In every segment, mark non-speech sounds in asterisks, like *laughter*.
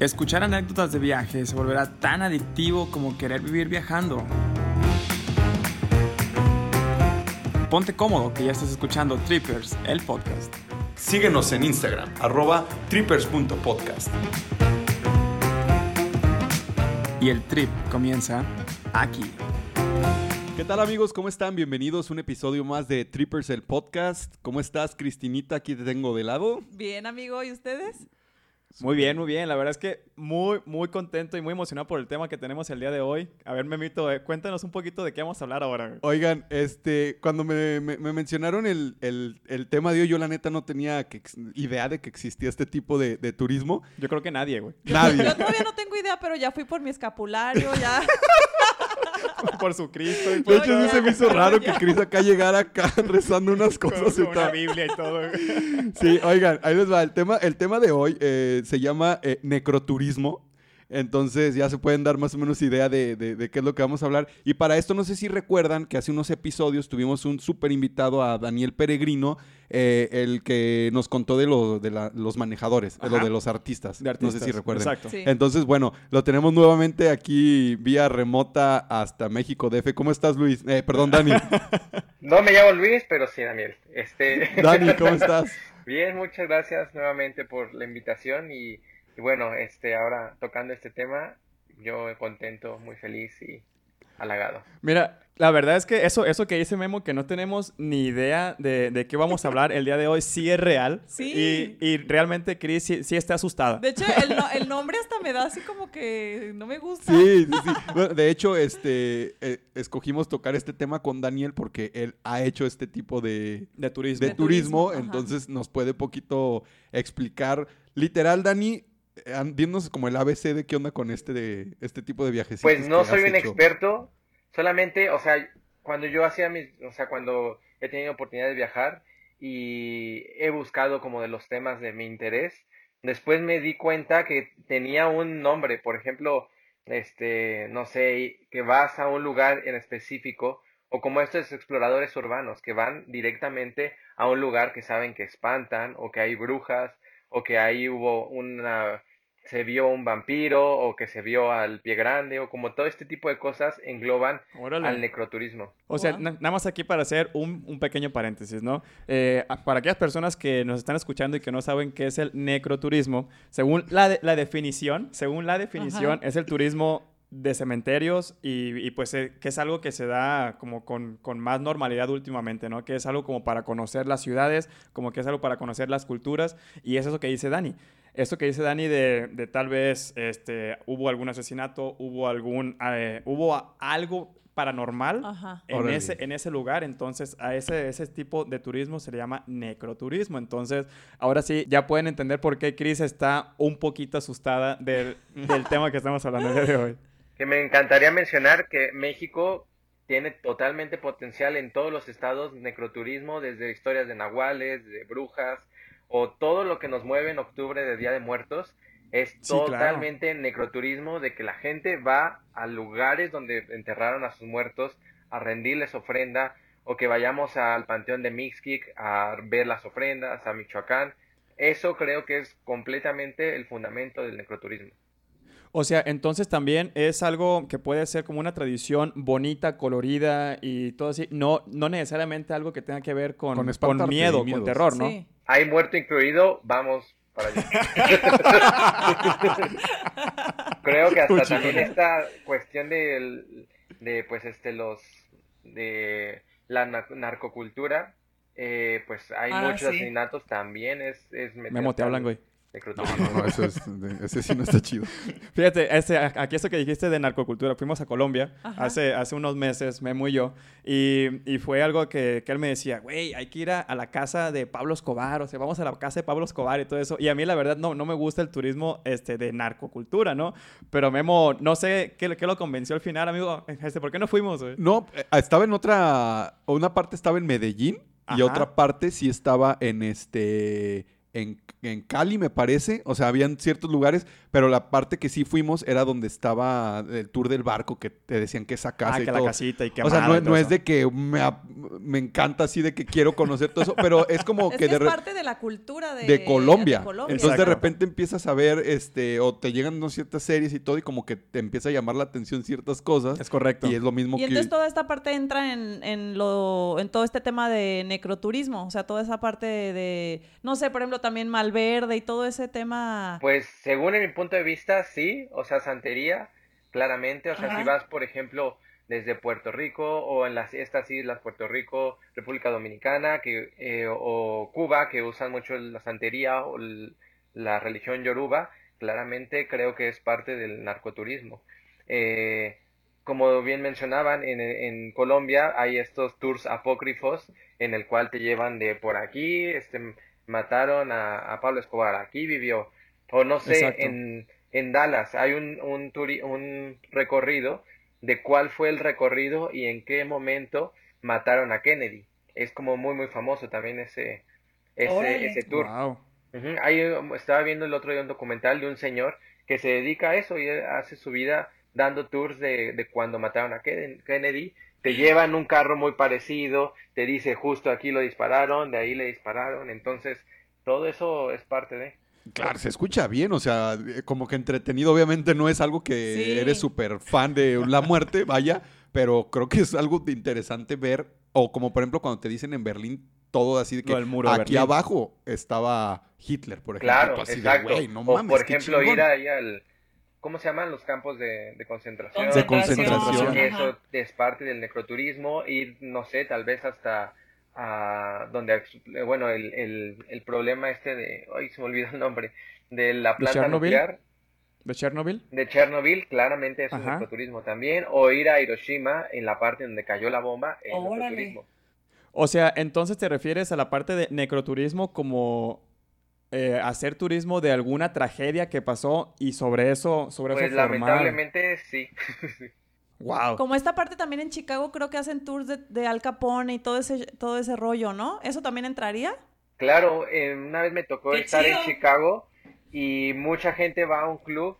Escuchar anécdotas de viaje se volverá tan adictivo como querer vivir viajando. Ponte cómodo que ya estás escuchando Trippers, el podcast. Síguenos en Instagram, arroba trippers.podcast. Y el trip comienza aquí. ¿Qué tal amigos? ¿Cómo están? Bienvenidos a un episodio más de Trippers, el podcast. ¿Cómo estás, Cristinita? Aquí te tengo de lado. Bien, amigo, ¿y ustedes? Muy bien, muy bien. La verdad es que muy, muy contento y muy emocionado por el tema que tenemos el día de hoy. A ver, Memito, eh, cuéntanos un poquito de qué vamos a hablar ahora. Oigan, este, cuando me, me- me mencionaron el, el- el tema de hoy, yo la neta no tenía que idea de que existía este tipo de, de turismo. Yo creo que nadie, güey. Nadie. Yo todavía no tengo idea, pero ya fui por mi escapulario, ya. *laughs* *laughs* por su Cristo y De por hecho, sí ya, se me hizo raro *laughs* ya. que Cris acá llegara acá *laughs* rezando unas con, cosas y con una tal. Biblia y todo. Sí, oigan, ahí les va. El tema, el tema de hoy eh, se llama eh, necroturismo. Entonces ya se pueden dar más o menos idea de, de- de qué es lo que vamos a hablar. Y para esto no sé si recuerdan que hace unos episodios tuvimos un súper invitado a Daniel Peregrino, eh, el que nos contó de, lo, de la- los manejadores, de lo de los artistas. De No artistas. sé si recuerdan. Exacto. Sí. Entonces, bueno, lo tenemos nuevamente aquí vía remota hasta México DF. ¿Cómo estás, Luis? Eh, perdón, Dani. *laughs* No me llamo Luis, pero sí, Daniel. Este... Dani, ¿cómo estás? *laughs* Bien, muchas gracias nuevamente por la invitación y, y bueno, este, ahora tocando este tema, yo contento, muy feliz y halagado. Mira, la verdad es que eso, eso que dice Memo, que no tenemos ni idea de, de qué vamos a hablar el día de hoy, sí es real. Sí. Y, y realmente Chris sí, sí está asustada. De hecho, el, no- el nombre hasta me da así como que no me gusta. Sí, sí, sí. Bueno, de hecho, este, eh, escogimos tocar este tema con Daniel porque él ha hecho este tipo de, De turismo. de De turismo, entonces nos puede poquito explicar. Literal, Dani, an- dinos como el ABC de qué onda con este de este tipo de viajecitos. Pues no soy un hecho. experto, solamente, o sea, cuando yo hacía mis, o sea, cuando he tenido oportunidad de viajar y he buscado como de los temas de mi interés, después me di cuenta que tenía un nombre, por ejemplo, este, no sé, que vas a un lugar en específico, o como estos exploradores urbanos que van directamente a un lugar que saben que espantan, o que hay brujas, o que ahí hubo una, se vio un vampiro, o que se vio al pie grande, o como todo este tipo de cosas engloban Órale. al necroturismo. O sea, Wow. na- nada más aquí para hacer un, un pequeño paréntesis, ¿no? Eh, para aquellas personas que nos están escuchando y que no saben qué es el necroturismo, según la, de- la definición, según la definición, Ajá. es el turismo de cementerios y, y, pues eh, que es algo que se da como con, con más normalidad últimamente, ¿no? Que es algo como para conocer las ciudades, como que es algo para conocer las culturas y es eso que dice Dani. Eso que dice Dani de, de tal vez este, hubo algún asesinato, hubo algún, eh, hubo a- algo paranormal Ajá. en ese, en ese lugar. Entonces, a ese, ese tipo de turismo se le llama necroturismo. Entonces, ahora sí, ya pueden entender por qué Chris está un poquito asustada del, del tema que estamos hablando el día de hoy. Que me encantaría mencionar que México tiene totalmente potencial en todos los estados necroturismo, desde historias de nahuales, de brujas, o todo lo que nos mueve en octubre de Día de Muertos, es Sí, claro. totalmente necroturismo de que la gente va a lugares donde enterraron a sus muertos a rendirles ofrenda, o que vayamos al Panteón de Mixquic a ver las ofrendas, a Michoacán. Eso creo que es completamente el fundamento del necroturismo. O sea, entonces también es algo que puede ser como una tradición bonita, colorida y todo así. No, no necesariamente algo que tenga que ver con, Con con, espantarte miedo, y con terror, ¿no? Sí. Hay muerto incluido, vamos para allá. *laughs* Creo que hasta Uy, también chico. esta cuestión del- de, pues, este, los, de la na- narcocultura, eh, pues hay Ah, muchos sí. asesinatos también, es, es meter Memo, te hablan, güey. Necroturismo. No, no, eso es, ese sí no está chido. *laughs* Fíjate, este, a- aquí esto que dijiste de narcocultura, fuimos a Colombia Ajá. hace, hace unos meses, Memo y yo, y, y fue algo que, que él me decía, güey, hay que ir a, a la casa de Pablo Escobar, o sea, vamos a la casa de Pablo Escobar y todo eso. Y a mí la verdad no, no me gusta el turismo este, de narcocultura, ¿no? Pero Memo, no sé qué, qué lo convenció al final, amigo. *laughs* Este, ¿Por qué no fuimos, güey? No, eh, estaba en otra, una parte estaba en Medellín y otra parte sí estaba en este, en, en Cali, me parece. O sea, habían ciertos lugares, pero la parte que sí fuimos era donde estaba el tour del barco, que te decían que esa casa Ah, y que todo. la casita y que o sea, no, no es de que me, me encanta así de que quiero conocer todo eso, pero es como Es que que de, es re- parte de la cultura de, de Colombia. de Colombia. Entonces de repente empiezas a ver, este, o te llegan ¿no? ciertas series y todo, y como que te empieza a llamar la atención ciertas cosas. Es correcto. Y es lo mismo Y que... entonces toda esta parte entra en, en lo en todo este tema de necroturismo, o sea, toda esa parte de, de, no sé, por ejemplo, también Malverde y todo ese tema. Pues según mi punto de vista, sí, o sea, santería, claramente, o sea, Ajá. si vas, por ejemplo, desde Puerto Rico o en las estas islas, Puerto Rico, República Dominicana, que eh, o Cuba, que usan mucho la santería o el- la religión yoruba, claramente creo que es parte del narcoturismo. Eh, como bien mencionaban, en, en Colombia hay estos tours apócrifos en el cual te llevan de por aquí, este, mataron a, a Pablo Escobar, aquí vivió, o no sé, en, en Dallas hay un, un, turi- un recorrido de cuál fue el recorrido y en qué momento mataron a Kennedy. Es como muy, muy famoso también ese, ese, ese tour. Wow. Ahí um, estaba viendo el otro día un documental de un señor que se dedica a eso y él hace su vida dando tours de, de cuando mataron a Ken- Kennedy. Te lleva en un carro muy parecido, te dice justo aquí lo dispararon, de ahí le dispararon. Entonces, todo eso es parte de... Claro, se escucha bien, o sea, como que entretenido, obviamente no es algo que Sí. eres súper fan de la muerte, vaya, pero creo que es algo de interesante ver, o como por ejemplo cuando te dicen en Berlín todo así de que muro de aquí Berlín. abajo estaba Hitler, por ejemplo. Claro, así de, exacto. "Güey, no o mames, por ejemplo, chingón". ir ahí al... ¿Cómo se llaman los campos de, de concentración? De concentración. Ajá. eso es parte del necroturismo, ir, no sé, tal vez hasta a donde, eh, bueno, el, el, el problema este de, ay, se me olvidó el nombre, de la planta Chernobyl? nuclear ¿De Chernobyl? de Chernobyl, claramente es un necroturismo también, o ir a Hiroshima en la parte donde cayó la bomba, es Órale. necroturismo. O sea, entonces te refieres a la parte de necroturismo como eh, hacer turismo de alguna tragedia que pasó y sobre eso, sobre Pues eso formar. lamentablemente sí. *laughs* Wow. Como esta parte también en Chicago creo que hacen tours de, de Al Capone y todo ese, todo ese rollo, ¿no? ¿Eso también entraría? Claro, eh, una vez me tocó ¡Qué estar chido! en Chicago y mucha gente va a un club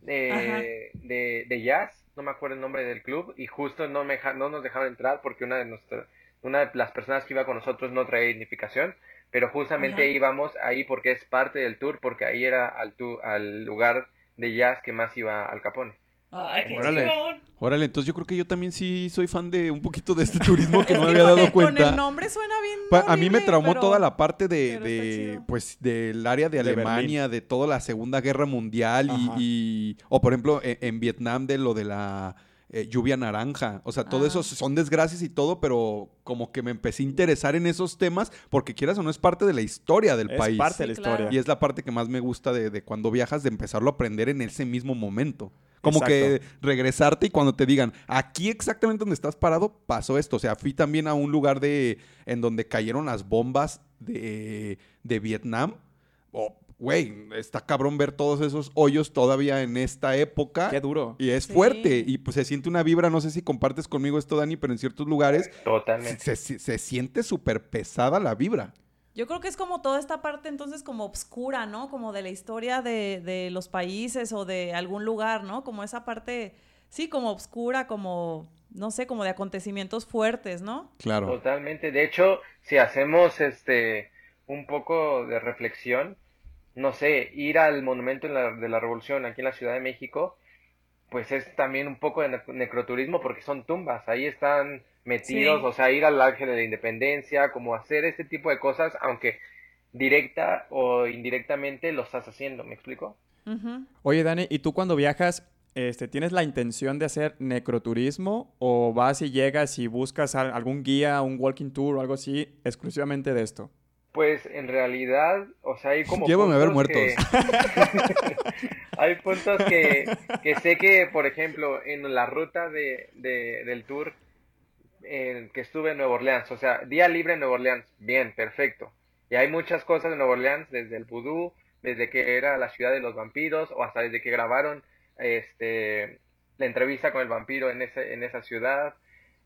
de, de, jazz, no me acuerdo el nombre del club, y justo no, me, no nos dejaron entrar porque una de, nuestras una de las personas que iba con nosotros no traía identificación, pero justamente Ajá. íbamos ahí porque es parte del tour, porque ahí era al, tu- al lugar de jazz que más iba al Capone. Ay, qué Órale. chingón. Órale, entonces yo creo que yo también sí soy fan de un poquito de este turismo que no me había dado el- Con cuenta. el nombre suena bien Pa- a mí me traumó pero- toda la parte de, de, pues del área de De Alemania, de toda la Segunda Guerra Mundial y, y- o por ejemplo en, en Vietnam de lo de la eh, lluvia naranja, o sea, todo Ah. eso son desgracias y todo, pero como que me empecé a interesar en esos temas porque quieras o no es parte de la historia del Es país. parte de la Sí, claro. historia. Y es la parte que más me gusta de, de cuando viajas, de empezarlo a aprender en ese mismo momento. Como Exacto. que regresarte y cuando te digan, aquí exactamente donde estás parado, pasó esto. O sea, fui también a un lugar de en donde cayeron las bombas de, de Vietnam. Oh, Güey, está cabrón ver todos esos hoyos todavía en esta época. Qué duro. Y es Sí. fuerte. Y pues se siente una vibra, no sé si compartes conmigo esto, Dani, pero en ciertos lugares Totalmente. se, se- se siente súper pesada la vibra. Yo creo que es como toda esta parte entonces como obscura, ¿no? Como de la historia de, de los países o de algún lugar, ¿no? Como esa parte, sí, como obscura, como, no sé, como de acontecimientos fuertes, ¿no? Claro. Totalmente. De hecho, si hacemos este un poco de reflexión, no sé, ir al monumento de la, de la Revolución aquí en la Ciudad de México, pues es también un poco de ne- necroturismo porque son tumbas, ahí están metidos, Sí. o sea, ir al Ángel de la Independencia, como hacer este tipo de cosas, aunque directa o indirectamente lo estás haciendo, ¿me explico? Oye, Dani, ¿y tú cuando viajas, este, tienes la intención de hacer necroturismo o vas y llegas y buscas al- algún guía, un walking tour o algo así exclusivamente de esto? Pues en realidad, o sea, hay como Llévame a ver muertos. que- *laughs* hay puntos que, que sé que, por ejemplo, en la ruta de, de- del tour en que estuve en Nueva Orleans, o sea, día libre en Nueva Orleans, bien, perfecto. Y hay muchas cosas en Nueva Orleans, desde el vudú, desde que era la ciudad de los vampiros, o hasta desde que grabaron este la entrevista con el vampiro en ese, en esa ciudad.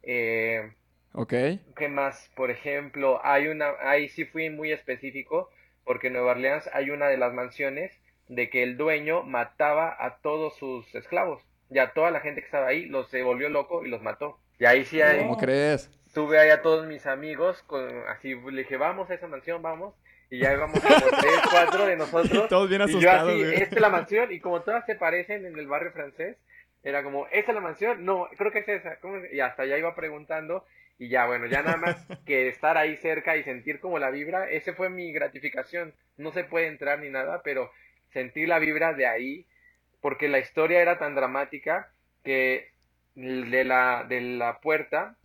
Eh, ¿Ok? ¿Qué más? Por ejemplo, hay una, ahí sí fui muy específico porque en Nueva Orleans hay una de las mansiones de que el dueño mataba a todos sus esclavos. Ya toda la gente que estaba ahí los se volvió loco y los mató. Y ahí sí hay, ¿Cómo crees? tuve ahí a todos mis amigos, con, así le dije, vamos a esa mansión, vamos. Y ya íbamos como tres, cuatro de nosotros. *laughs* Todos bien y yo asustados, así, güey. esta es la mansión, y como todas se parecen en el barrio francés, era como, ¿esa es la mansión? No, creo que es esa. ¿Cómo es? Y hasta ya iba preguntando, y ya, bueno, ya nada más *laughs* que estar ahí cerca y sentir como la vibra, ese fue mi gratificación. No se puede entrar ni nada, pero sentir la vibra de ahí, porque la historia era tan dramática que de la, de la puerta,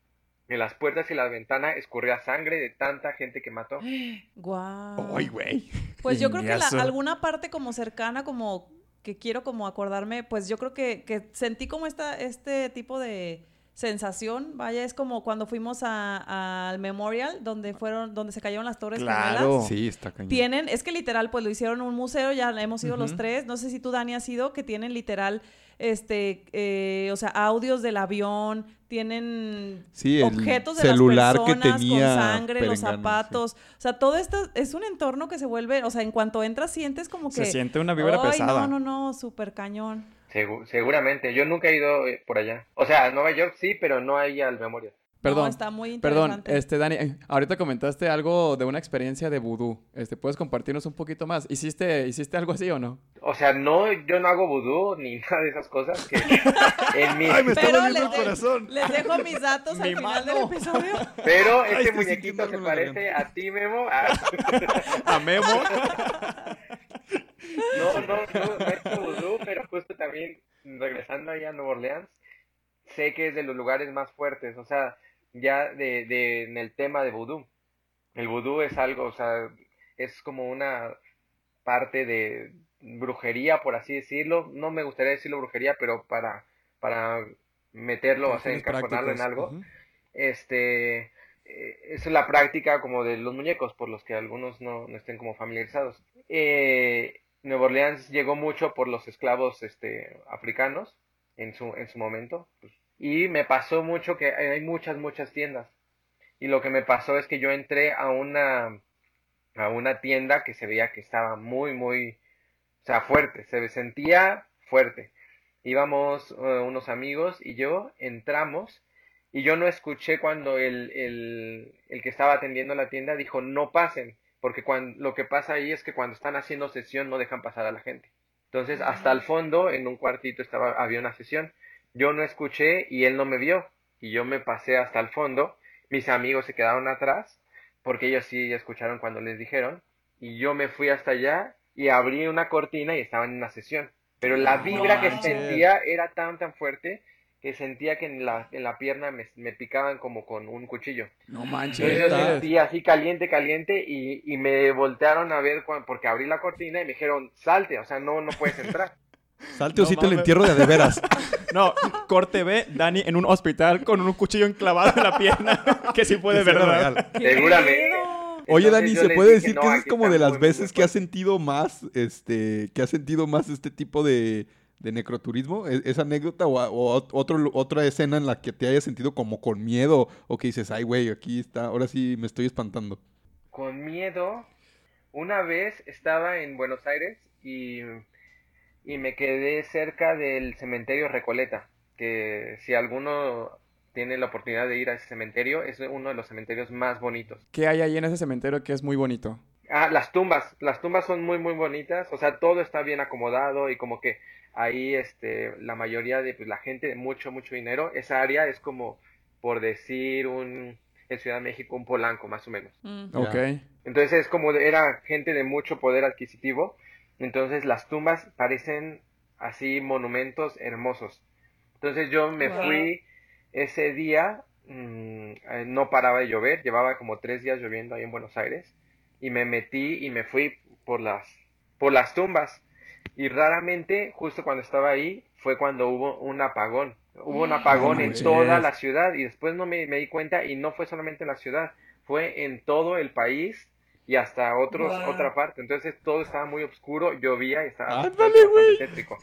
de las puertas y la ventana escurría sangre de tanta gente que mató. *gasps* Guau. Ay, güey. Pues yo *laughs* creo que la- alguna parte como cercana, como que quiero como acordarme, pues yo creo que, que sentí como esta, este tipo de sensación, vaya, es como cuando fuimos a- al Memorial, donde fueron, donde se cayeron las torres Claro. gemelas. Sí, está cañón. Tienen, es que literal, pues lo hicieron un museo, ya hemos ido los tres, no sé si tú, Dani, has ido, que tienen literal, este, eh, o sea, audios del avión, tienen Sí, objetos de celular las que personas tenía con sangre, los sí. zapatos, o sea, todo esto es un entorno que se vuelve, o sea, en cuanto entras sientes como que... Se siente una vibra pesada. no, no, no, súper cañón. Segu- seguramente, yo nunca he ido eh, por allá. O sea, a Nueva York sí, pero no ahí al Memorial. Perdón. No, está muy Perdón, este Dani, eh, ahorita comentaste algo de una experiencia de vudú. Este, ¿puedes compartirnos un poquito más? ¿Hiciste, ¿hiciste algo así o no? O sea, no, yo no hago vudú ni *laughs* nada de esas cosas que *laughs* en mi... Ay, me está Pero doliendo les el de- corazón. Les dejo mis datos al final del episodio. *laughs* Pero este muñequito se parece a ti, Memo. Ah, A Memo. No, no, no, no vudú, pero justo también regresando ahí a Nueva Orleans, sé que es de los lugares más fuertes, o sea, ya de, de en el tema de vudú. El vudú es algo, o sea, es como una parte de brujería, por así decirlo. No me gustaría decirlo brujería, pero para, para meterlo, o sea, Fines encajonarlo en algo. Este, eh, es la práctica como de los muñecos, por los que algunos no, no estén como familiarizados. Eh, Nueva Orleans llegó mucho por los esclavos este, africanos en su, en su momento. pues, y me pasó mucho que hay muchas, muchas tiendas. Y lo que me pasó es que yo entré a una, a una tienda que se veía que estaba muy, muy, o sea, fuerte, se sentía fuerte. Íbamos eh, unos amigos y yo entramos y yo no escuché cuando el, el, el que estaba atendiendo la tienda dijo no pasen, porque cuando, lo que pasa ahí es que cuando están haciendo sesión no dejan pasar a la gente. Entonces, hasta el fondo, en un cuartito estaba, había una sesión. Yo no escuché y él no me vio. Y yo me pasé hasta el fondo. Mis amigos se quedaron atrás, porque ellos sí escucharon cuando les dijeron. Y yo me fui hasta allá y abrí una cortina y estaba en una sesión. Pero la vibra que sentía era tan, tan fuerte que sentía que en la, en la pierna me, me picaban como con un cuchillo. No manches. Yo así caliente, caliente y, y me voltearon a ver cuan- porque abrí la cortina y me dijeron, salte, o sea, no, no puedes entrar. *laughs* Salte o No sí te lo mames. entierro de de veras. *laughs* No, corte B, Dani en un hospital con un cuchillo enclavado en la pierna. *laughs* que sí puede, ¿verdad? real. ¡Qué Seguramente. Oye, Dani, ¿se puede decir "No, que esa es como de las veces que has fuerte". sentido más, este, que has sentido más este tipo de, de necroturismo? ¿E- ¿Esa anécdota o, o ot- otro, otra escena en la que te hayas sentido como con miedo o que dices, ay, güey, aquí está, ahora sí me estoy espantando? Con miedo, una vez estaba en Buenos Aires y, y me quedé cerca del cementerio Recoleta, que si alguno tiene la oportunidad de ir a ese cementerio, es uno de los cementerios más bonitos. ¿Qué hay ahí en ese cementerio que es muy bonito? Ah, las tumbas, las tumbas son muy muy bonitas, o sea, todo está bien acomodado y como que ahí este la mayoría de pues, la gente de mucho mucho dinero, esa área es como por decir un en Ciudad de México un Polanco más o menos. Mm. Ya. Ok. Entonces es como de- era gente de mucho poder adquisitivo, entonces las tumbas parecen así monumentos hermosos. Entonces yo me Wow. fui ese día, mm, eh, no paraba de llover, llevaba como tres días lloviendo ahí en Buenos Aires y me metí y me fui por las por las tumbas y raramente justo cuando estaba ahí fue cuando hubo un apagón. Hubo un apagón en toda la ciudad y después no me, me di cuenta y no fue solamente en la ciudad, fue en todo el país y hasta otros, Wow. otra parte. Entonces todo estaba muy oscuro, llovía y estaba güey. tétrico.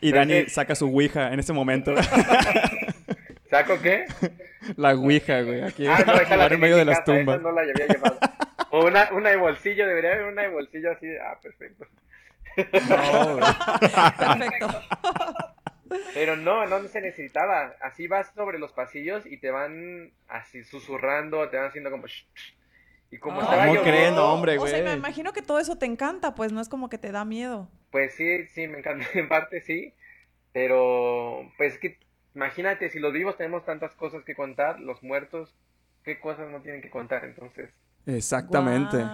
Y Dani saca su ouija en ese momento. ¿Saco qué? la ouija, güey. Aquí Ah, no, en medio de las tumbas. no la había llevado. O una, una de bolsillo, debería haber una de bolsillo así de, ah, perfecto. No, güey. Perfecto. Pero no, no se necesitaba. Así vas sobre los pasillos y te van así susurrando, te van haciendo como... shh, shh. Y como Ah. estaba hombre, O sea, me güey. imagino que todo eso te encanta, pues no es como que te da miedo. Pues sí, sí, me encanta, *laughs* en parte sí, pero pues es que imagínate, si los vivos tenemos tantas cosas que contar, los muertos, ¿qué cosas no tienen que contar entonces? Exactamente.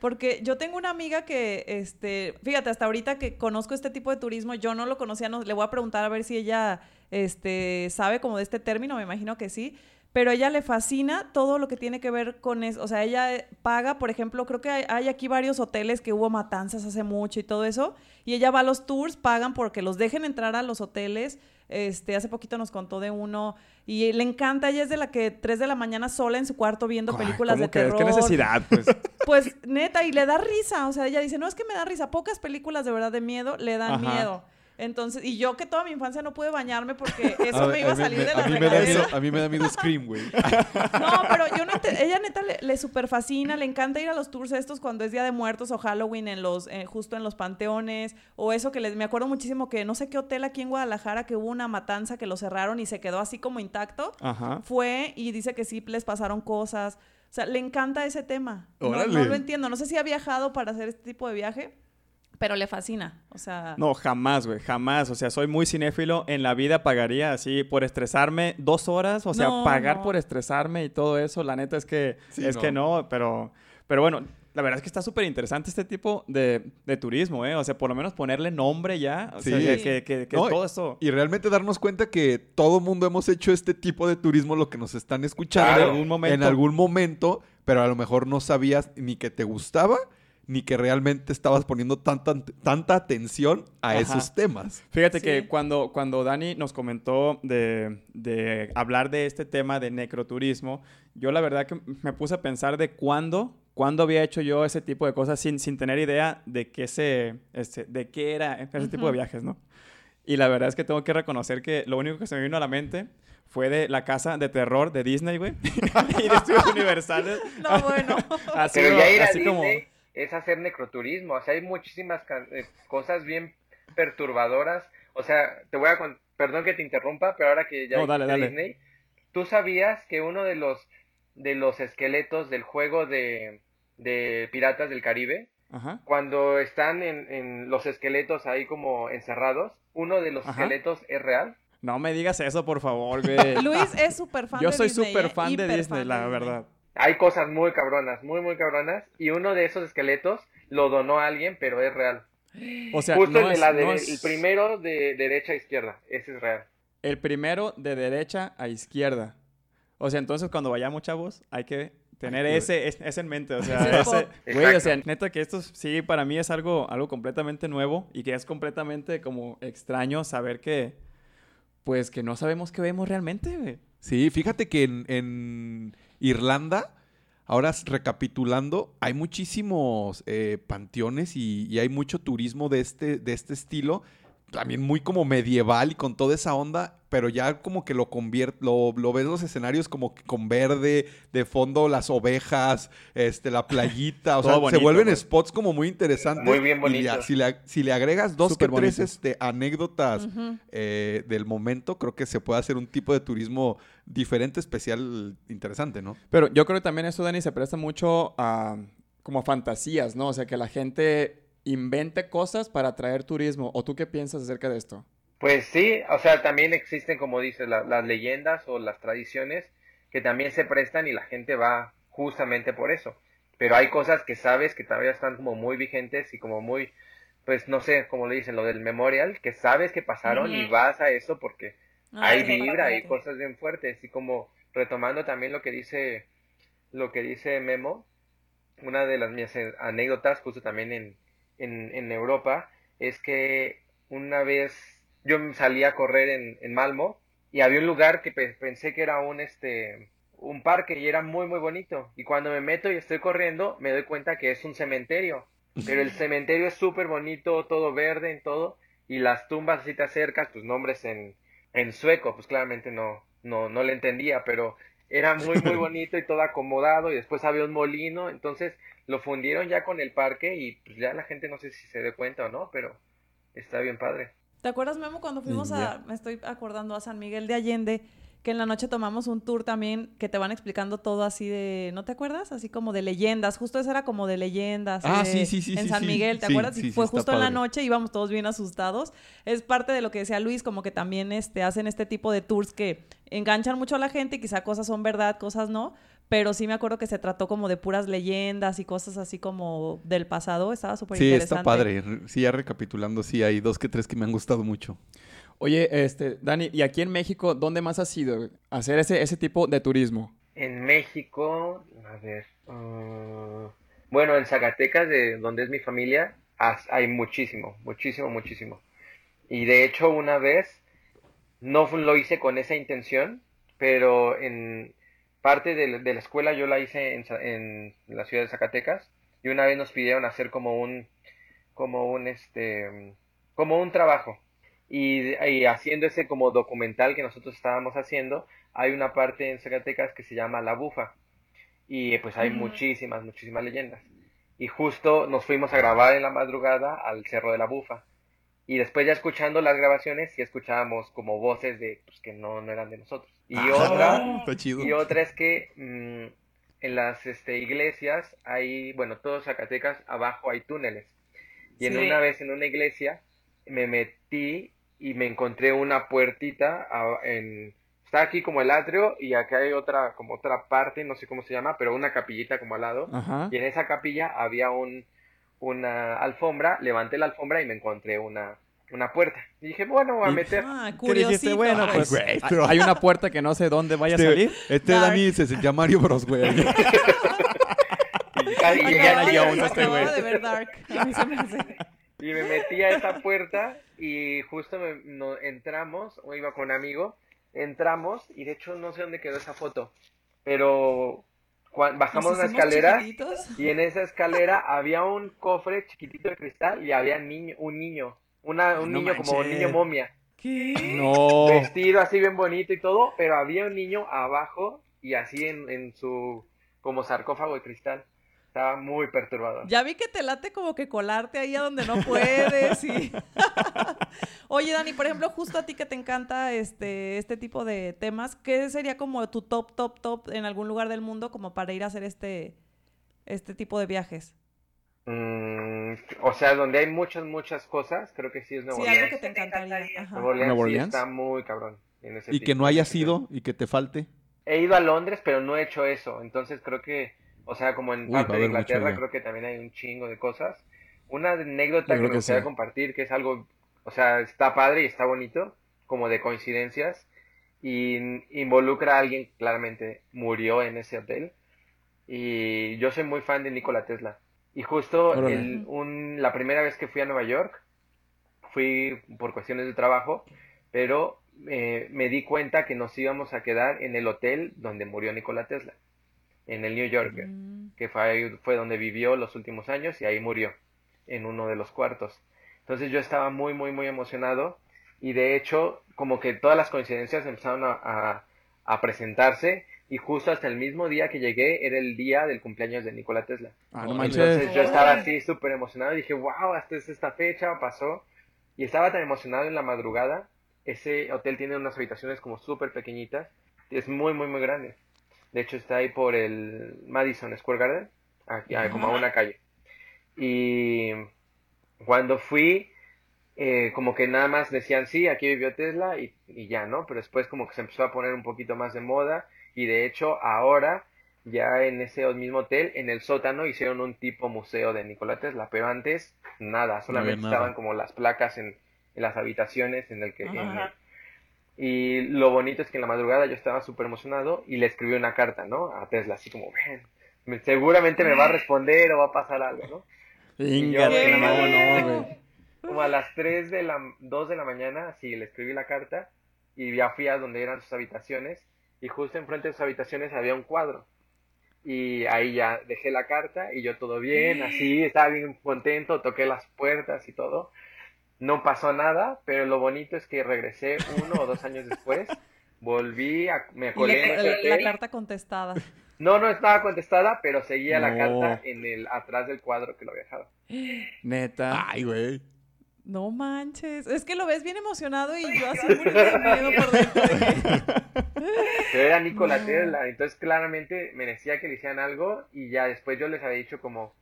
Porque yo tengo una amiga que, este, fíjate, hasta ahorita que conozco este tipo de turismo, yo no lo conocía, no, le voy a preguntar a ver si ella, este, sabe como de este término, me imagino que sí, pero ella le fascina todo lo que tiene que ver con eso, o sea, ella paga, por ejemplo, creo que hay, hay aquí varios hoteles que hubo matanzas hace mucho y todo eso, y ella va a los tours, pagan porque los dejen entrar a los hoteles, este, hace poquito nos contó de uno, y le encanta, ella es de la que 3 de la mañana sola en su cuarto viendo Ay, películas ¿cómo de terror. ¿Qué necesidad? Pues. *laughs* Pues neta, y le da risa. O sea, ella dice, no es que me da risa. Pocas películas de verdad de miedo le dan Ajá. miedo. Entonces, y yo que toda mi infancia no pude bañarme porque *laughs* eso A- me iba a salir de a la mí me da regadera. miedo, a mí me da miedo Scream, güey. *laughs* No, pero yo no ella neta le, le super fascina, le encanta ir a los tours estos cuando es Día de Muertos o Halloween en los, eh, justo en los panteones, o eso que les, me acuerdo muchísimo que no sé qué hotel aquí en Guadalajara que hubo una matanza que lo cerraron y se quedó así como intacto. Ajá. Fue y dice que sí les pasaron cosas. O sea, le encanta ese tema. No, Órale. no lo entiendo. No sé si ha viajado para hacer este tipo de viaje, pero le fascina. O sea, No, jamás, güey, jamás. O sea, soy muy cinéfilo. En la vida pagaría así por estresarme dos horas. O sea, No, pagar no. por estresarme y todo eso. La neta es que, Sí, es no. que no, pero, pero bueno, la verdad es que está súper interesante este tipo de, de turismo, ¿eh? O sea, por lo menos ponerle nombre ya. O sea, Sí. que, que, que- que No, todo esto. Y realmente darnos cuenta que todo mundo hemos hecho este tipo de turismo, lo que nos están escuchando Claro. En algún momento. en algún momento, pero a lo mejor no sabías ni que te gustaba, ni que realmente estabas poniendo tanta, tanta atención a Ajá. esos temas. Fíjate Sí. que cuando, cuando Dani nos comentó de, de hablar de este tema de necroturismo, yo la verdad que me puse a pensar de cuándo, cuándo había hecho yo ese tipo de cosas sin, sin tener idea de qué, se, este, de qué era ese tipo de viajes, ¿no? Y la verdad es que tengo que reconocer que lo único que se me vino a la mente fue de la casa de terror de Disney, güey. *laughs* y de estudios universales. *laughs* no, bueno. Así, Pero ya ir a así Disney como... es hacer necroturismo, o sea, hay muchísimas eh, cosas bien perturbadoras, o sea, te voy a con- perdón que te interrumpa, pero ahora que ya No, dale, dale. Disney, ¿tú sabías que uno de los de los esqueletos del juego de, de Piratas del Caribe, Ajá. cuando están en, en los esqueletos ahí como encerrados, uno de los Ajá. esqueletos es real? No me digas eso, por favor, güey. *laughs* Luis es súper fan Yo de soy Disney. súper ¿eh? fan de Disney, fan la de Disney. verdad. Hay cosas muy cabronas, muy muy cabronas, y uno de esos esqueletos lo donó a alguien, pero es real. O sea, Justo no el, de es- la no dere- es- el primero de derecha a izquierda, ese es real. El primero de derecha a izquierda. O sea, entonces cuando vayamos, chavos, hay que tener ese, es- ese en mente. O sea, ese... Güey, o sea, neta que esto sí, para mí es algo, algo completamente nuevo y que es completamente como extraño saber que, pues, que no sabemos qué vemos realmente, güey. Sí, fíjate que en, en Irlanda, ahora recapitulando, hay muchísimos eh, panteones y, y hay mucho turismo de este, de este estilo. También muy como medieval y con toda esa onda, pero ya como que lo convierte, lo, lo ves los escenarios como que con verde, de fondo las ovejas, este, la playita, o *laughs* sea, se bonito, vuelven spots como muy interesantes. Muy bien Y ya- bonitos. si, le, si le agregas dos Súper que tres este, anécdotas eh, del momento, creo que se puede hacer un tipo de turismo diferente, especial, interesante, ¿no? Pero yo creo que también eso, Dani, se presta mucho a como fantasías, ¿no? O sea, que la gente invente cosas para atraer turismo. ¿O tú qué piensas acerca de esto? Pues sí, o sea, también existen, como dices, la- las leyendas o las tradiciones que también se prestan y la gente va justamente por eso. Pero hay cosas que sabes que todavía están como muy vigentes y como muy, pues no sé, como le dicen, lo del memorial, que sabes que pasaron y vas a eso porque Ah, hay vibra y fíjate. cosas bien fuertes. Y como retomando también lo que dice, lo que dice Memo, una de las eh, anécdotas, justo también en, en, Europa, es que una vez yo salí a correr en, en Malmo y había un lugar que pe- pensé que era un este un parque y era muy muy bonito. Y cuando me meto y estoy corriendo, me doy cuenta que es un cementerio. Pero el cementerio es súper bonito, todo verde en todo, y las tumbas así te acercas, tus nombres en, en sueco, pues claramente no, no, no le entendía, pero era muy, muy *laughs* bonito y todo acomodado y después había un molino, entonces lo fundieron ya con el parque y pues ya la gente no sé si se dé cuenta o no, pero está bien padre. ¿Te acuerdas, Memo, cuando fuimos a, me estoy acordando, a San Miguel de Allende, que en la noche tomamos un tour también que te van explicando todo así de, ¿no te acuerdas? Así como de leyendas, justo eso era como de leyendas. Ah, de- sí, sí, sí, En sí, San sí. Miguel, ¿te Sí, acuerdas? sí, y sí, fue justo en la noche, íbamos todos bien asustados. Es parte de lo que decía Luis, como que también este, hacen este tipo de tours que enganchan mucho a la gente y quizá cosas son verdad, cosas no. Pero sí me acuerdo que se trató como de puras leyendas y cosas así como del pasado. Estaba súper Sí, interesante. está padre. Sí, ya recapitulando, sí, hay dos que tres que me han gustado mucho. Oye, este, Dani, ¿y aquí en México dónde más has ido hacer ese, ese tipo de turismo? En México, a ver, ah, bueno, en Zacatecas, de donde es mi familia, hay muchísimo, muchísimo, muchísimo. Y de hecho, una vez, no lo hice con esa intención, pero en parte de, de la escuela yo la hice en, en la ciudad de Zacatecas, y una vez nos pidieron hacer como un, como un, este, como un trabajo. Y, y haciendo ese como documental que nosotros estábamos haciendo, hay una parte en Zacatecas que se llama La Bufa. Y pues hay muchísimas, muchísimas leyendas. Y justo nos fuimos a grabar en la madrugada al Cerro de la Bufa. Y después ya escuchando las grabaciones, sí escuchábamos como voces de pues, que no, no eran de nosotros. Y otra, *laughs* Está chido. y otra es que mm, en las este, iglesias hay, bueno, todos Zacatecas, abajo hay túneles. Y en una vez en una iglesia me metí y me encontré una puertita a- en... Está aquí como el atrio y acá hay otra, como otra parte, no sé cómo se llama, pero una capillita como al lado. Ajá. Y en esa capilla había un, una alfombra, levanté la alfombra y me encontré una, una puerta. Y dije, bueno, voy a Y- meter. Ah, curiosito. Bueno, Ay, pues güey, hay- pero- hay una puerta que no sé dónde vaya a Este, salir. este Dark. Dani se sentía Mario Bros, güey. Y, y este de ver Dark. Y me metí a esa puerta y justo me- no, entramos, o iba con un amigo, entramos y de hecho no sé dónde quedó esa foto, pero bajamos una escalera chiquititos. y en esa escalera había un cofre chiquitito de cristal y había niño, un niño, una, un No niño como un niño momia, ¿Qué? No. vestido así bien bonito y todo, pero había un niño abajo y así en, en su como sarcófago de cristal. Estaba muy perturbador. Ya vi que te late como que colarte ahí a donde no puedes y... *laughs* Oye, Dani, por ejemplo, justo a ti que te encanta este, este tipo de temas, ¿qué sería como tu top, top, top en algún lugar del mundo como para ir a hacer este, este tipo de viajes? Mm, o sea, donde hay muchas, muchas cosas, creo que sí es Nuevo Sí, algo que te encantaría. Ajá. Nuevo Orleans ¿Nuevo sí Orleans? está muy cabrón. en ese Y que no hayas sitio. ido y que te falte. He ido a Londres, pero no he hecho eso. Entonces creo que, o sea, como en Uy, parte de Inglaterra, creo que también hay un chingo de cosas. Una anécdota que creo me que gustaría compartir, que es algo, o sea, está padre y está bonito, como de coincidencias, y involucra a alguien que claramente murió en ese hotel. Y yo soy muy fan de Nikola Tesla. Y justo Órale. el- un- la primera vez que fui a Nueva York, fui por cuestiones de trabajo, pero eh, me di cuenta que nos íbamos a quedar en el hotel donde murió Nikola Tesla, en el New Yorker, Mm. que fue, ahí- fue donde vivió los últimos años y ahí murió, en uno de los cuartos. Entonces yo estaba muy, muy, muy emocionado y de hecho como que todas las coincidencias empezaron a, a- a presentarse y justo hasta el mismo día que llegué era el día del cumpleaños de Nikola Tesla. Ah, no. Entonces yo estaba así súper emocionado y dije, wow, hasta es esta fecha, pasó. Y estaba tan emocionado en la madrugada. Ese hotel tiene unas habitaciones como súper pequeñitas. Es muy, muy, muy grande. De hecho está ahí por el Madison Square Garden, aquí, ah, como a una calle. Y cuando fui, eh, como que nada más decían, sí, aquí vivió Tesla y, y ya, ¿no? Pero después como que se empezó a poner un poquito más de moda y de hecho ahora ya en ese mismo hotel, en el sótano, hicieron un tipo museo de Nikola Tesla, pero antes nada, solamente nada. estaban como las placas en, en las habitaciones en el que... en y lo bonito es que en la madrugada yo estaba súper emocionado y le escribí una carta, ¿no? A Tesla, así como, ven, me- seguramente me va a responder o va a pasar algo, ¿no? ¿Qué? no, no. Como a las 3 de la, 2 de la mañana, sí, le escribí la carta y ya fui a donde eran sus habitaciones y justo enfrente de sus habitaciones había un cuadro. Y ahí ya dejé la carta y yo todo bien, así, estaba bien contento, toqué las puertas y todo. No pasó nada, pero lo bonito es que regresé uno o dos años después *laughs* volví, a, me Y colé le- en ese la, la hotel. carta contestada. No, no estaba contestada, pero seguía la carta en el atrás del cuadro que lo había dejado. Neta. Ay, güey. No manches. Es que lo ves bien emocionado y yo así muriendo de miedo por dentro. *laughs* Pero era Nikola No. Tesla, entonces claramente merecía que le hicieran algo y ya después yo les había dicho como,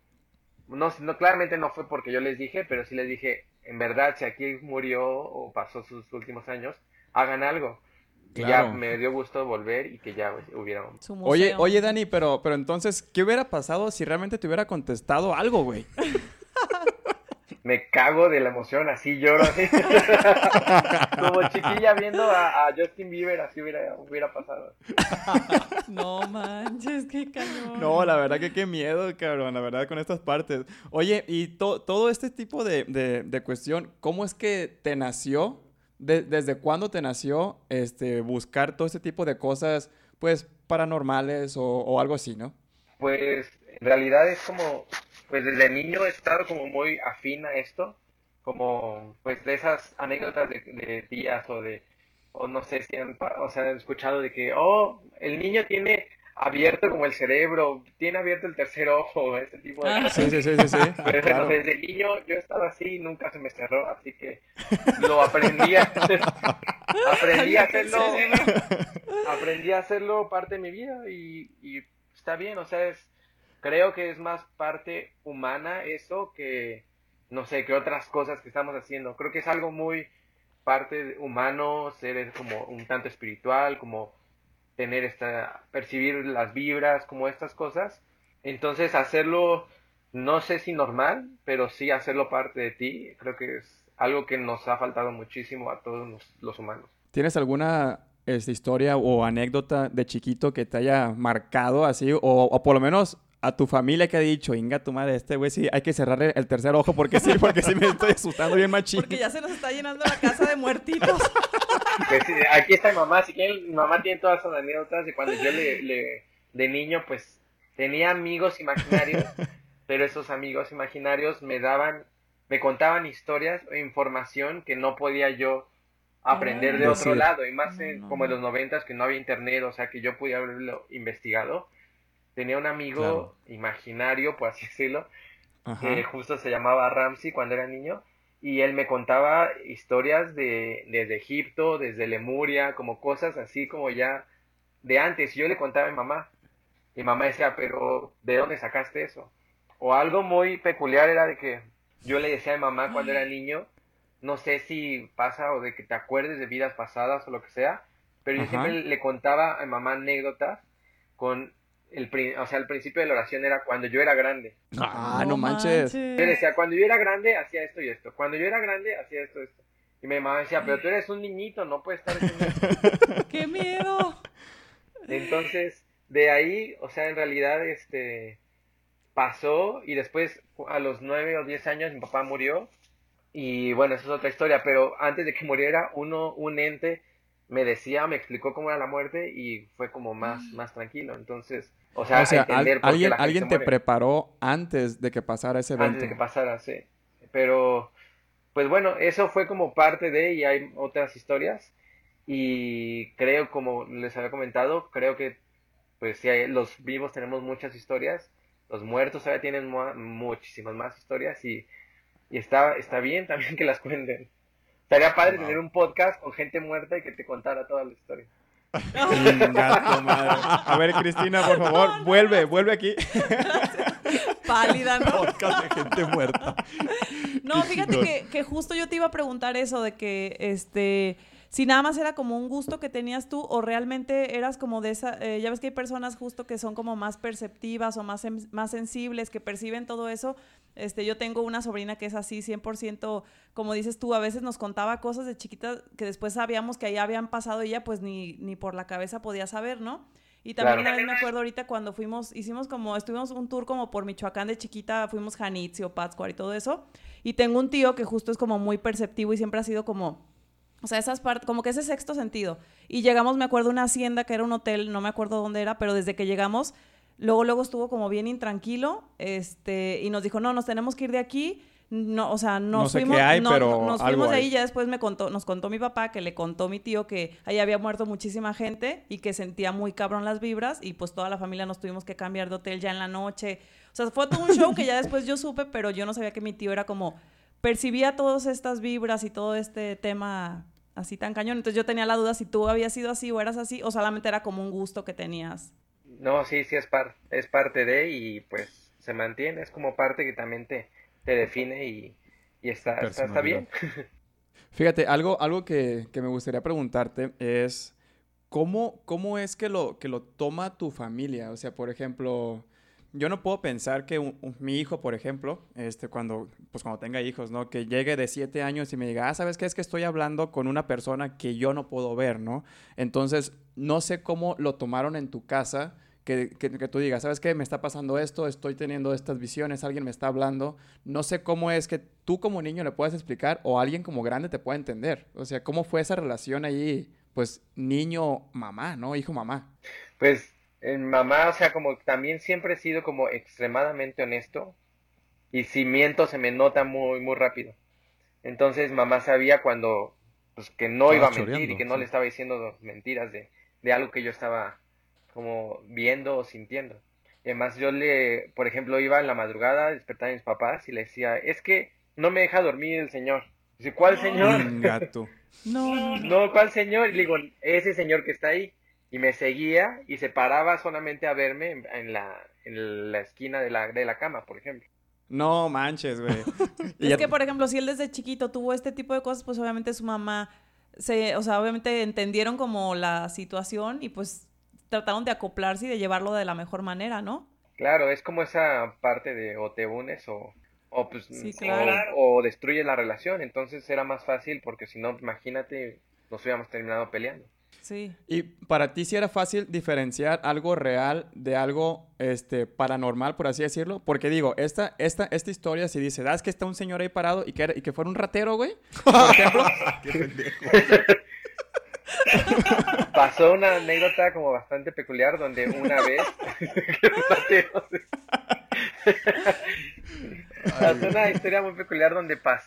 no, no claramente no fue porque yo les dije, pero sí les dije, en verdad, si aquí murió o pasó sus últimos años, hagan algo. Y Claro. ya me dio gusto volver y que ya pues, hubiera Oye, oye, Dani, pero, pero entonces, ¿qué hubiera pasado si realmente te hubiera contestado algo, güey? *laughs* Me cago de la emoción, así lloro, así. *laughs* Como chiquilla viendo a, a Justin Bieber, así hubiera, hubiera pasado. *laughs* No manches, qué cañón. No, la verdad que qué miedo, cabrón, la verdad con estas partes. Oye, y to- todo este tipo de, de- de cuestión, ¿cómo es que te nació? De- ¿Desde cuándo te nació este, buscar todo este tipo de cosas, pues, paranormales o, o algo así, no? Pues en realidad es como, pues desde niño he estado como muy afín a esto, como pues de esas anécdotas de, de tías o de, o no sé si han, o sea, han escuchado de que, oh, el niño tiene abierto como el cerebro, tiene abierto el tercer ojo, ese tipo de Ah, cosas. Sí, sí, sí, sí, sí. *laughs* Pero claro. desde niño yo he estado así, nunca se me cerró, así que lo aprendí a, *laughs* aprendí a hacerlo, aprendí a hacerlo parte de mi vida y, y está bien, o sea, es, creo que es más parte humana eso que, no sé, que otras cosas que estamos haciendo. Creo que es algo muy parte humano, ser como un tanto espiritual, como tener esta, percibir las vibras, como estas cosas. Entonces hacerlo, no sé si normal, pero sí hacerlo parte de ti, creo que es algo que nos ha faltado muchísimo a todos los, humanos. ¿Tienes alguna este, historia o anécdota de chiquito que te haya marcado así? O por lo menos a tu familia que ha dicho, inga tu madre, este güey sí hay que cerrarle el tercer ojo porque sí, porque sí me estoy asustando bien machín. Porque ya se nos está llenando la casa de muertitos. *laughs* Pues, sí, aquí está mi mamá, si quieren, mi mamá tiene todas esas anécdotas de cuando yo le, le- de niño, pues, tenía amigos imaginarios, *laughs* pero esos amigos imaginarios me daban, me contaban historias o información que no podía yo aprender de Ah. otro Decir. lado, y más en- no, como en los noventas que no había internet, o sea, que yo pudiera haberlo investigado. Tenía un amigo Claro. imaginario, por así decirlo, Ajá. que justo se llamaba Ramsey cuando era niño, y él me contaba historias de desde Egipto, desde Lemuria, como cosas así como ya de antes. Y yo le contaba a mi mamá, y mamá decía, pero ¿de dónde sacaste eso? O algo muy peculiar era de que yo le decía a mi mamá cuando era niño, no sé si pasa o de que te acuerdes de vidas pasadas o lo que sea, pero yo Ajá. siempre le contaba a mi mamá anécdotas con el, o sea, el principio de la oración era cuando yo era grande. Ah, no manches. Yo decía, cuando yo era grande hacía esto y esto. Cuando yo era grande hacía esto y esto. Y mi mamá decía, pero tú eres un niñito, no puedes estar haciendo esto". *laughs* ¡Qué miedo! Entonces, de ahí, o sea, en realidad, este, pasó y después a los nueve o diez años mi papá murió. Y bueno, esa es otra historia, pero antes de que muriera, uno, un ente me decía, me explicó cómo era la muerte y fue como más, más tranquilo. Entonces, o sea, o sea, al- entender por qué alguien, la alguien te muere. preparó antes de que pasara ese evento. antes de que pasara, sí. Pero, pues bueno, eso fue como parte de, y hay otras historias. Y creo, como les había comentado, creo que, pues si hay- los vivos tenemos muchas historias, los muertos todavía tienen mu- muchísimas más historias y, y está, está bien también que las cuenten. Estaría padre tener un podcast con gente muerta y que te contara toda la historia. Madre. A ver, Cristina, por favor, vuelve, vuelve aquí. Pálida, ¿no? Podcast de gente muerta. No, Qué fíjate que, que justo yo te iba a preguntar eso de que, este, si nada más era como un gusto que tenías tú o realmente eras como de esa, eh, ya ves que hay personas justo que son como más perceptivas o más, más sensibles, que perciben todo eso. Este, yo tengo una sobrina que es así, 100%, como dices tú, a veces nos contaba cosas de chiquita que después sabíamos que allá habían pasado y ella pues ni, ni por la cabeza podía saber, ¿no? Y también Claro. me acuerdo ahorita cuando fuimos, hicimos como, estuvimos un tour como por Michoacán de chiquita, fuimos Janitzio, Pátzcuaro y todo eso. Y tengo un tío que justo es como muy perceptivo y siempre ha sido como, o sea, esas partes, como que ese sexto sentido. Y llegamos, me acuerdo, a una hacienda que era un hotel, no me acuerdo dónde era, pero desde que llegamos, luego, luego estuvo como bien intranquilo, este, y nos dijo, no, nos tenemos que ir de aquí. No, o sea, nos No sé fuimos, qué hay, no, pero nos algo fuimos de ahí, ya después me contó, nos contó mi papá que le contó mi tío que ahí había muerto muchísima gente y que sentía muy cabrón las vibras y pues toda la familia nos tuvimos que cambiar de hotel ya en la noche. O sea, fue todo un show que ya después yo supe, pero yo no sabía que mi tío era como percibía todas estas vibras y todo este tema así tan cañón. Entonces yo tenía la duda si tú habías sido así o eras así o solamente era como un gusto que tenías. No, sí, sí es, par es parte de y pues se mantiene, es como parte que también te, te define y, y está, está, está bien. *laughs* Fíjate, algo, algo que, que me gustaría preguntarte es, ¿cómo, cómo es que lo, que lo toma tu familia? O sea, por ejemplo, yo no puedo pensar que un- un- mi hijo, por ejemplo, este, cuando, pues cuando tenga hijos, ¿no? Que llegue de siete años y me diga, ah, ¿sabes qué? Es que estoy hablando con una persona que yo no puedo ver, ¿no? Entonces, no sé cómo lo tomaron en tu casa, que, que, que tú digas, ¿sabes qué? Me está pasando esto, estoy teniendo estas visiones, alguien me está hablando. No sé cómo es que tú como niño le puedes explicar o alguien como grande te pueda entender. O sea, ¿cómo fue esa relación ahí? Pues niño-mamá, ¿no? Hijo-mamá. Pues en mamá, o sea, como también siempre he sido como extremadamente honesto y si miento se me nota muy, muy rápido. Entonces mamá sabía cuando, pues que no Estaba iba a mentir choreando, y que no sí. le estaba diciendo mentiras de, de algo que yo estaba como viendo o sintiendo. Y además yo le, por ejemplo, iba en la madrugada a despertar a mis papás y le decía, es que no me deja dormir el señor. Dice, ¿cuál señor? Gato. *laughs* No, no, no. No, ¿cuál señor? Y le digo, ese señor que está ahí. Y me seguía y se paraba solamente a verme en, en la, en la esquina de la, de la cama, por ejemplo. No manches, güey. Y *laughs* Es ya- que, por ejemplo, si él desde chiquito tuvo este tipo de cosas, pues obviamente su mamá, se, o sea, obviamente entendieron como la situación y pues trataron de acoplarse y de llevarlo de la mejor manera, ¿no? Claro, es como esa parte de o te unes o, o, pues, Sí, o- claro. o destruyes la relación. Entonces era más fácil porque si no, imagínate, nos hubiéramos terminado peleando. Sí. Y para ti sí era fácil diferenciar algo real de algo este, paranormal, por así decirlo. Porque digo, esta, esta, esta historia si dice, ¿das que está un señor ahí parado y que, era- y que fuera un ratero, güey? *laughs* Por ejemplo. *laughs* *laughs* Pasó una anécdota como bastante peculiar donde una vez *laughs* *laughs* Pasó una historia muy peculiar donde pas...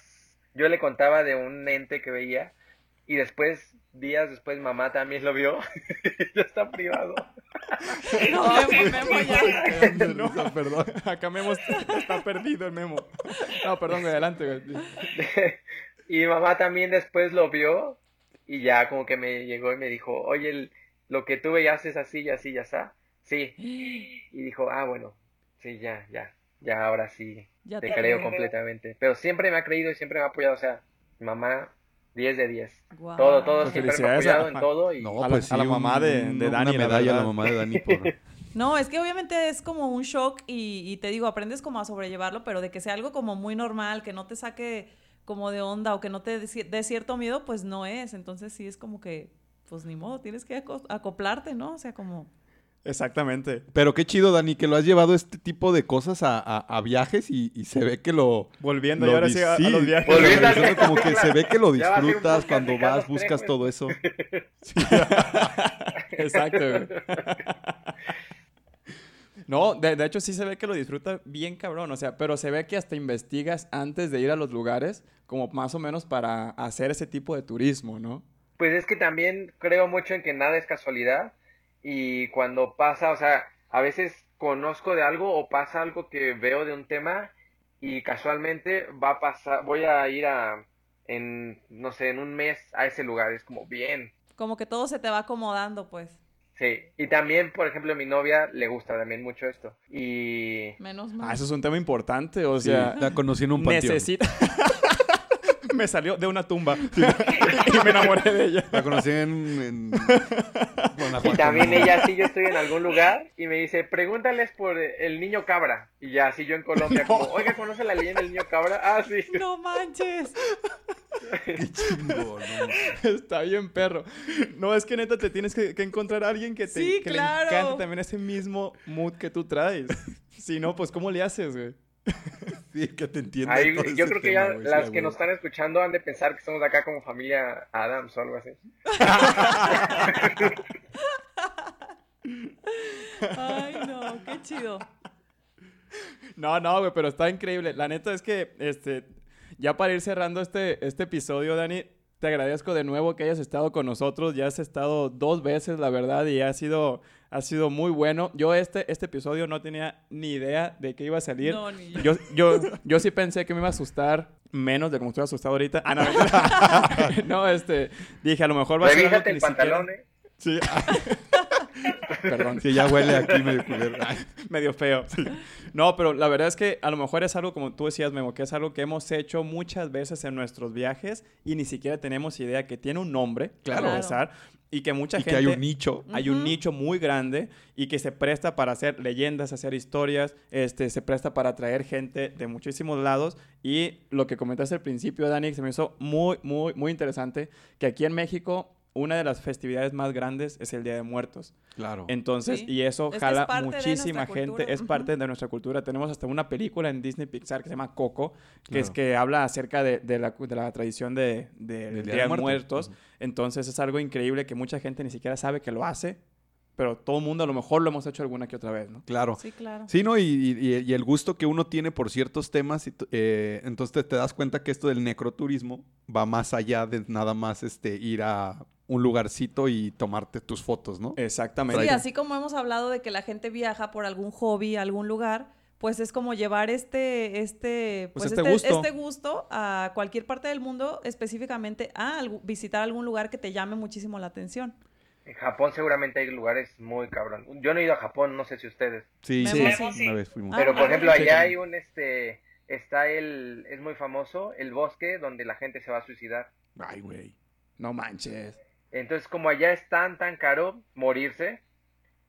yo le contaba de un ente que veía y después, días después, mamá también lo vio. ya está privado. No, Memo, Memo, ya. no, perdón. Acá Memo está perdido el Memo. No, perdón, adelante, güey. y mamá también después lo vio y ya como que me llegó y me dijo, oye, el- lo que tú veías es así y así, ya está. Sí. *gasps* Y dijo, ah, bueno, sí, ya, ya, ya, ahora sí, Ya te te creo creo. completamente. Pero siempre me ha creído y siempre me ha apoyado, o sea, mamá, 10 de 10. Guau. Todo, todo, Pues siempre me ha apoyado en todo y... No, A la- pues a la mamá de- de una Dani, la medalla a la mamá de Dani por... *laughs* No, es que obviamente es como un shock y, y te digo, aprendes como a sobrellevarlo, pero de que sea algo como muy normal, que no te saque como de onda o que no te dé ci- dé cierto miedo, pues no es. Entonces sí es como que, pues ni modo, tienes que aco- acoplarte, ¿no? O sea, como... Exactamente. Pero qué chido, Dani, que lo has llevado este tipo de cosas a, a- a viajes y, y se ve que lo... Volviendo lo y ahora sí a, a los viajes. Volviendo como que se ve que lo disfrutas cuando vas, buscas todo eso. *laughs* Exacto, güey. *laughs* No, de, de hecho sí se ve que lo disfruta bien cabrón, o sea, pero se ve que hasta investigas antes de ir a los lugares, como más o menos para hacer ese tipo de turismo, ¿no? Pues es que también creo mucho en que nada es casualidad y cuando pasa, o sea, a veces conozco de algo o pasa algo que veo de un tema y casualmente va a pasar, voy a ir a, en, no sé, en un mes a ese lugar, es como bien. Como que todo se te va acomodando, pues. Sí, y también, por ejemplo, a mi novia le gusta también mucho esto. Y Menos mal. Ah, eso es un tema importante, o Sí, sea, la conocí en un panteón. necesita... *laughs* me salió de una tumba *laughs* y me enamoré de ella. La conocí en... en *laughs* Y también ella, si yo estoy en algún lugar y me dice, pregúntales por el niño cabra. Y ya, si yo en Colombia, como, oiga, ¿conoce la leyenda del niño cabra? Ah, sí. No manches. Qué chingón, ¿no? Está bien, perro. No, es que neta te tienes que, que encontrar a alguien que, te, Sí, que claro. le encante también ese mismo mood que tú traes. Si no, pues ¿cómo le haces, güey? *laughs* Sí, que te Ahí, todo yo ese creo que tema, ya las que nos están escuchando han de pensar que somos de acá como familia Adams o algo así. *laughs* Ay, no, qué chido. No, no, güey, pero está increíble. La neta es que, este, ya para ir cerrando este, este episodio, Dani, te agradezco de nuevo que hayas estado con nosotros. Ya has estado dos veces, la verdad, y ha sido, ha sido muy bueno. Yo este, este episodio no tenía ni idea de que iba a salir. No, ni yo. Yo, yo, yo sí pensé que me iba a asustar menos de como estoy asustado ahorita. Ah, no, *laughs* no, este, dije, a lo mejor va a ser algo Revísate que el ni siquiera- pantalón, ¿eh? Sí, *laughs* Perdón. sí, ya huele aquí medio culero. *laughs* Ay, medio feo. No, pero la verdad es que a lo mejor es algo, como tú decías, Memo, que es algo que hemos hecho muchas veces en nuestros viajes y ni siquiera tenemos idea que tiene un nombre, Claro. y que mucha y que gente... hay un nicho. Hay un nicho muy grande y que se presta para hacer leyendas, hacer historias, este, se presta para atraer gente de muchísimos lados. Y lo que comentaste al principio, Dani, se me hizo muy, muy, muy interesante, que aquí en México una de las festividades más grandes es el Día de Muertos. Claro. Entonces, Sí. y eso Es es jala de muchísima gente, cultura. es parte de nuestra cultura. Tenemos hasta una película en Disney Pixar que se llama Coco, que es Claro. que habla acerca de, de la, de la tradición de, de- Del Día Día de de Muertos. Muertos. Ujú. Entonces es algo increíble que mucha gente ni siquiera sabe que lo hace, pero todo el mundo a lo mejor lo hemos hecho alguna que otra vez, ¿no? Claro. Sí, claro. Sí, ¿no? Y, y- y el gusto que uno tiene por ciertos temas, y eh, entonces te, te das cuenta que esto del necroturismo va más allá de nada más este, ir a un lugarcito y tomarte tus fotos, ¿no? Exactamente. Sí, así como hemos hablado de que la gente viaja por algún hobby a algún lugar, pues es como llevar este, este, Pues pues este este, gusto. este gusto a cualquier parte del mundo, específicamente a visitar algún lugar que te llame muchísimo la atención. En Japón seguramente hay lugares muy cabrón. Yo no he ido a Japón, no sé si ustedes. Sí, Memo, sí, sí. una vez fuimos. Ah, Pero por ejemplo, sí, allá hay un este está el es muy famoso el bosque donde la gente se va a suicidar. Ay, güey. No manches. Entonces, como allá es tan tan caro morirse,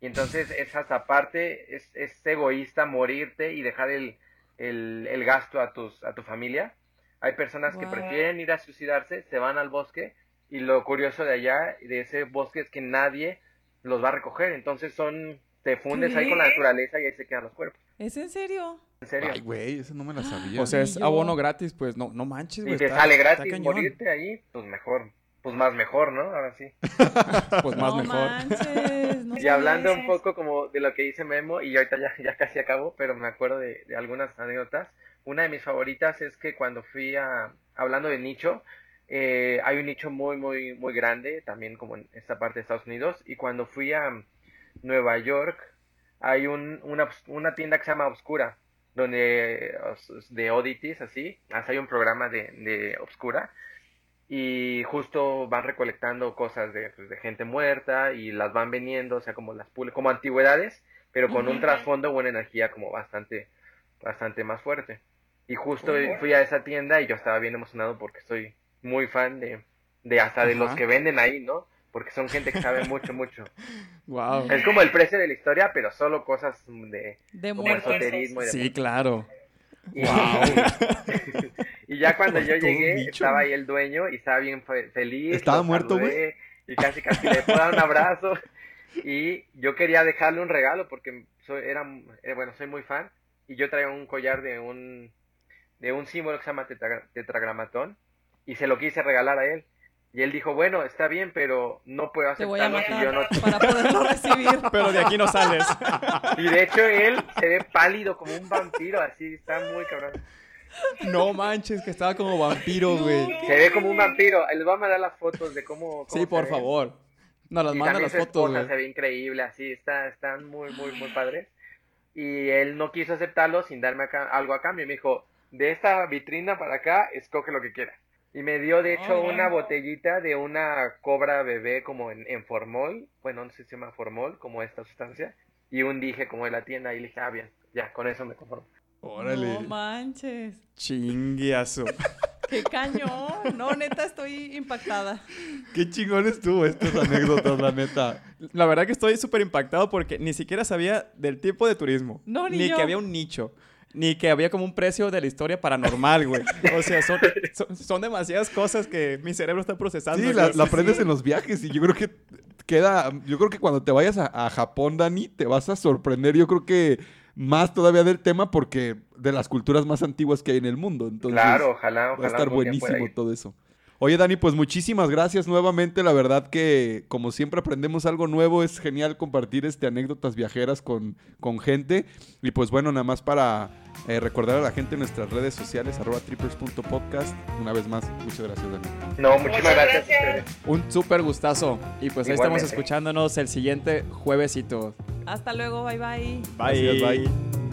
y entonces es hasta parte es, es egoísta morirte y dejar el, el, el gasto a tus a tu familia. Hay personas que prefieren ir a suicidarse, se van al bosque y lo curioso de allá de ese bosque es que nadie los va a recoger, entonces son te fundes ahí con la naturaleza y ahí se quedan los cuerpos. ¿Es en serio? En serio. Ay, güey, esa no me la sabía. O sea, es abono gratis, pues no, no manches, Si güey. te está- sale gratis morirte ahí, pues mejor, pues más mejor, ¿no? Ahora sí. *laughs* Pues más no mejor. manches, no Y hablando un poco como de lo que dice Memo, y ahorita ya, ya casi acabo, pero me acuerdo de, de algunas anécdotas. Una de mis favoritas es que cuando fui a, hablando de nicho, eh, hay un nicho muy, muy, muy grande, también como en esta parte de Estados Unidos, y cuando fui a Nueva York, hay un, una, una tienda que se llama Obscura, donde, de oddities, así, hasta hay un programa de, de Obscura, y justo van recolectando cosas de, pues, de gente muerta y las van vendiendo, o sea, como las pul- como antigüedades, pero con un trasfondo o una energía como bastante, bastante más fuerte. Y justo fui a esa tienda y yo estaba bien emocionado porque soy muy fan de, de hasta de los que venden ahí, ¿no? Porque son gente que sabe mucho, mucho. *laughs* Wow. Es como el precio de la historia, pero solo cosas de De como esoterismo y de Sí, claro. y, *laughs* *laughs* y ya cuando *laughs* yo llegué, bicho. estaba ahí el dueño y estaba bien fe- feliz. ¿Estaba muerto, güey? Y casi casi le puedo dar un abrazo. *laughs* Y yo quería dejarle un regalo porque soy, era, eh, bueno, soy muy fan. Y yo traía un collar de un, de un símbolo que se llama tetra- tetragramatón. Y se lo quise regalar a él. Y él dijo, bueno, está bien, pero no puedo aceptarlo si yo no... *laughs* para poderlo recibir. Pero de aquí no sales. Y de hecho él se ve pálido como un vampiro, así, está muy cabrón. *laughs* No manches, que estaba como vampiro, güey. Se ve como un vampiro. Les voy a mandar las fotos de cómo. cómo Sí, por ve. favor. Nos las Y manda las fotos, esposa güey. se ve increíble, así, está, están muy, muy, muy padres. Y él no quiso aceptarlo sin darme acá- algo a cambio. Me dijo, de esta vitrina para acá, escoge lo que quieras. Y me dio, de hecho, Oh, una wow. botellita de una cobra bebé como en, en formol. Bueno, no sé si se llama formol, como esta sustancia. Y un dije como de la tienda. Y le dije, ah, bien, ya, con eso me conformo. Órale. No manches. Chingueazo. *laughs* Qué cañón. No, neta, estoy impactada. Qué chingón estuvo estas anécdotas, la neta. La verdad que estoy súper impactado porque ni siquiera sabía del tipo de turismo. No, ni yo. que había un nicho. Ni que había como un precio de la historia paranormal, güey. O sea, son, son, son demasiadas cosas que mi cerebro está procesando. Sí, la, aprendes en los viajes y yo creo que queda, yo creo que cuando te vayas a, a Japón, Dani, te vas a sorprender, yo creo que más todavía del tema porque de las culturas más antiguas que hay en el mundo. Entonces, claro, ojalá, ojalá. va a estar buenísimo todo eso. Oye, Dani, pues muchísimas gracias nuevamente. La verdad que, como siempre, aprendemos algo nuevo. Es genial compartir este anécdotas viajeras con, con gente. Y pues bueno, nada más para eh, recordar a la gente en nuestras redes sociales, arroba trippers.podcast. Una vez más, muchas gracias, Dani. No, muchísimas gracias. Un súper gustazo. Y pues ahí estamos escuchándonos el siguiente juevesito. Hasta luego, bye bye. Bye. Gracias, bye.